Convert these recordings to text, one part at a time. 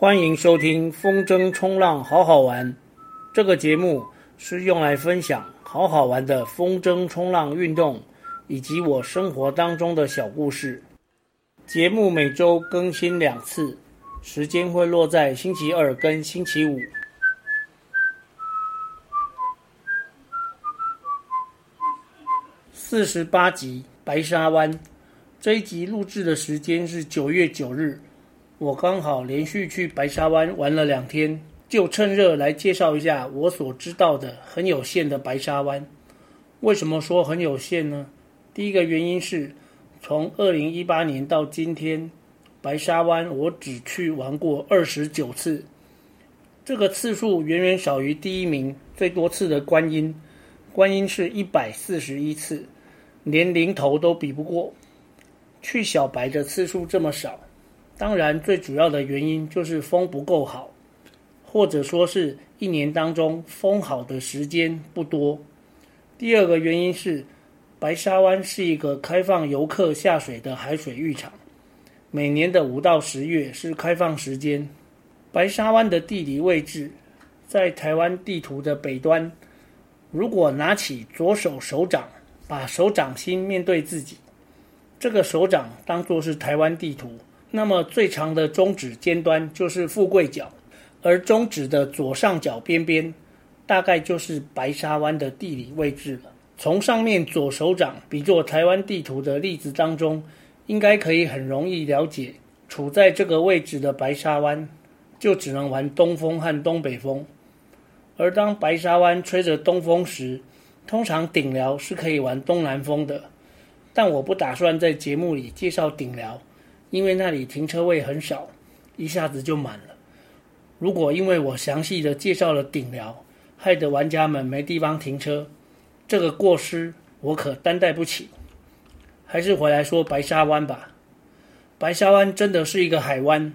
欢迎收听风筝冲浪好好玩。这个节目是用来分享好好玩的风筝冲浪运动，以及我生活当中的小故事。节目每周更新两次，时间会落在星期二跟星期五。四十八集白沙湾，这一集录制的时间是九月九日。我刚好连续去白沙湾玩了两天，就趁热来介绍一下我所知道的很有限的白沙湾。为什么说很有限呢？第一个原因是，从二零一八年到今天，白沙湾我只去玩过二十九次，这个次数远远少于第一名最多次的观音，观音是一百四十一次，连零头都比不过。去小白的次数这么少。当然，最主要的原因就是风不够好，或者说是一年当中风好的时间不多。第二个原因是，白沙湾是一个开放游客下水的海水浴场，每年的五到十月是开放时间。白沙湾的地理位置在台湾地图的北端，如果拿起左手手掌，把手掌心面对自己，这个手掌当作是台湾地图。那么最长的中指尖端就是富贵角，而中指的左上角边边，大概就是白沙湾的地理位置了。从上面左手掌比作台湾地图的例子当中，应该可以很容易了解，处在这个位置的白沙湾，就只能玩东风和东北风。而当白沙湾吹着东风时，通常顶寮是可以玩东南风的。但我不打算在节目里介绍顶寮。因为那里停车位很少，一下子就满了。如果因为我详细的介绍了顶寮，害得玩家们没地方停车，这个过失我可担待不起。还是回来说白沙湾吧。白沙湾真的是一个海湾。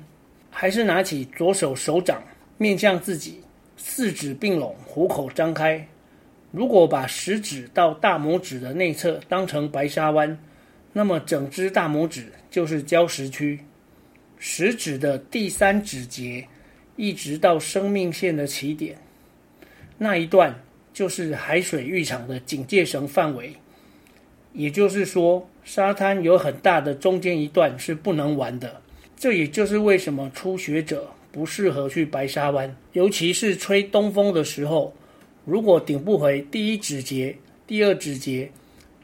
还是拿起左手手掌面向自己，四指并拢，虎口张开。如果把食指到大拇指的内侧当成白沙湾。那么整只大拇指就是礁石区，食指的第三指节一直到生命线的起点，那一段就是海水浴场的警戒绳范围。也就是说，沙滩有很大的中间一段是不能玩的。这也就是为什么初学者不适合去白沙湾，尤其是吹东风的时候，如果顶不回第一指节、第二指节。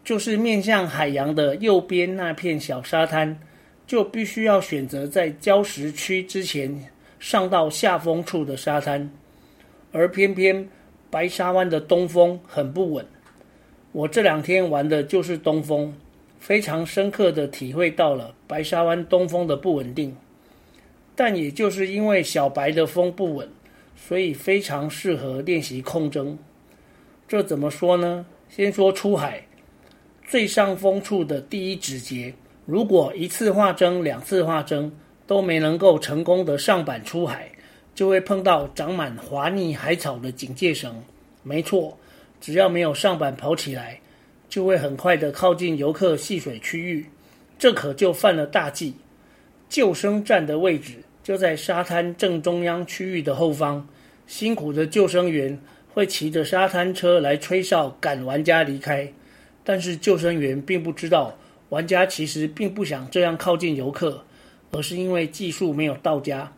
就是面向海洋的右边那片小沙滩，就必须要选择在礁石区之前上到下风处的沙滩，而偏偏白沙湾的东风很不稳。我这两天玩的就是东风，非常深刻的体会到了白沙湾东风的不稳定。但也就是因为小白的风不稳，所以非常适合练习空筝。这怎么说呢？先说出海。最上风处的第一指节，如果一次化筝、两次化筝都没能够成功的上板出海，就会碰到长满滑腻海草的警戒绳。没错，只要没有上板跑起来，就会很快的靠近游客戏水区域。这可就犯了大忌。救生站的位置就在沙滩正中央区域的后方，辛苦的救生员会骑着沙滩车来吹哨赶玩家离开。但是救生员并不知道，玩家其实并不想这样靠近游客，而是因为技术没有到家。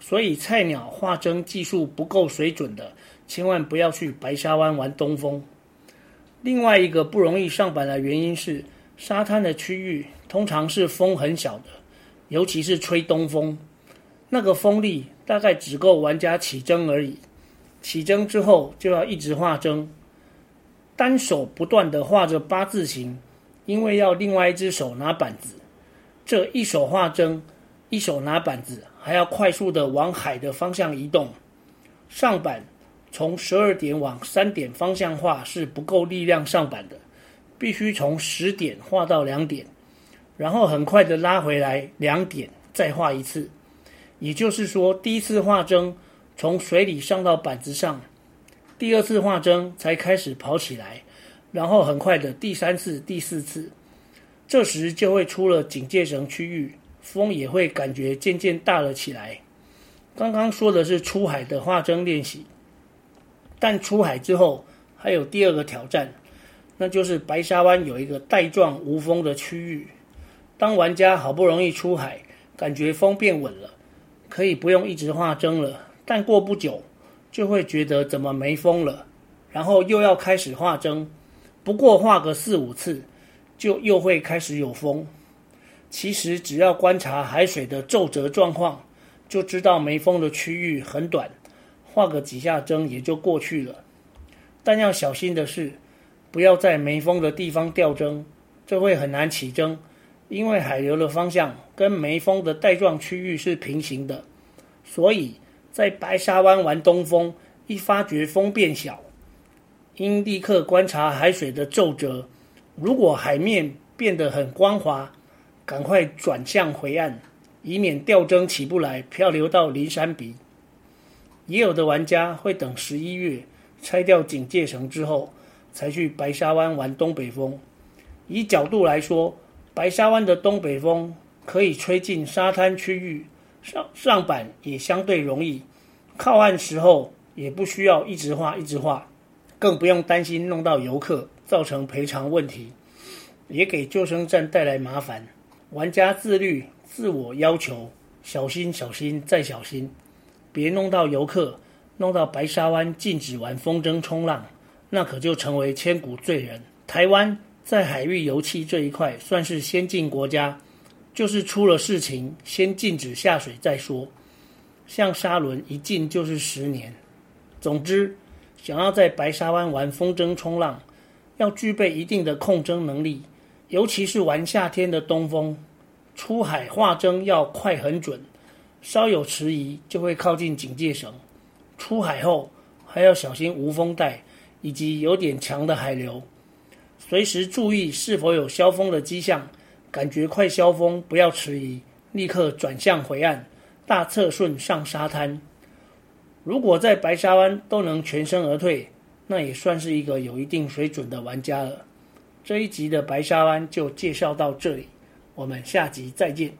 所以菜鸟化筝技术不够水准的，千万不要去白沙湾玩东风。另外一个不容易上板的原因是，沙滩的区域通常是风很小的，尤其是吹东风，那个风力大概只够玩家起筝而已。起筝之后就要一直化筝。单手不断地画着八字形，因为要另外一只手拿板子。这一手画针，一手拿板子，还要快速地往海的方向移动。上板从十二点往三点方向画是不够力量上板的，必须从十点画到两点，然后很快地拉回来两点，再画一次。也就是说，第一次画针从水里上到板子上。第二次化筝才开始跑起来，然后很快的第三次、第四次，这时就会出了警戒绳区域，风也会感觉渐渐大了起来。刚刚说的是出海的化筝练习，但出海之后还有第二个挑战，那就是白沙湾有一个带状无风的区域。当玩家好不容易出海，感觉风变稳了，可以不用一直化筝了，但过不久就会觉得怎么没风了，然后又要开始画针，不过画个四五次，就又会开始有风。其实只要观察海水的皱褶状况，就知道没风的区域很短，画个几下针也就过去了。但要小心的是，不要在没风的地方吊针，这会很难起针，因为海流的方向跟没风的带状区域是平行的。所以在白沙湾玩东风，一发觉风变小，应立刻观察海水的皱褶，如果海面变得很光滑，赶快转向回岸，以免吊针起不来，漂流到灵山鼻。也有的玩家会等十一月拆掉警戒绳之后，才去白沙湾玩东北风。以角度来说，白沙湾的东北风可以吹进沙滩区域，上上板也相对容易，靠岸时候也不需要一直画一直画，更不用担心弄到游客造成赔偿问题，也给救生站带来麻烦。玩家自律，自我要求，小心小心再小心，别弄到游客，弄到白沙湾禁止玩风筝冲浪，那可就成为千古罪人。台湾在海域油气这一块算是先进国家，就是出了事情先禁止下水再说。像沙轮一禁就是十年。总之，想要在白沙湾玩风筝冲浪，要具备一定的控筝能力。尤其是玩夏天的东风，出海化筝要快很准，稍有迟疑就会靠近警戒绳。出海后还要小心无风带以及有点强的海流，随时注意是否有消风的迹象，感觉快消风不要迟疑，立刻转向回岸，大侧顺上沙滩。如果在白沙湾都能全身而退，那也算是一个有一定水准的玩家了。这一集的白沙湾就介绍到这里，我们下集再见。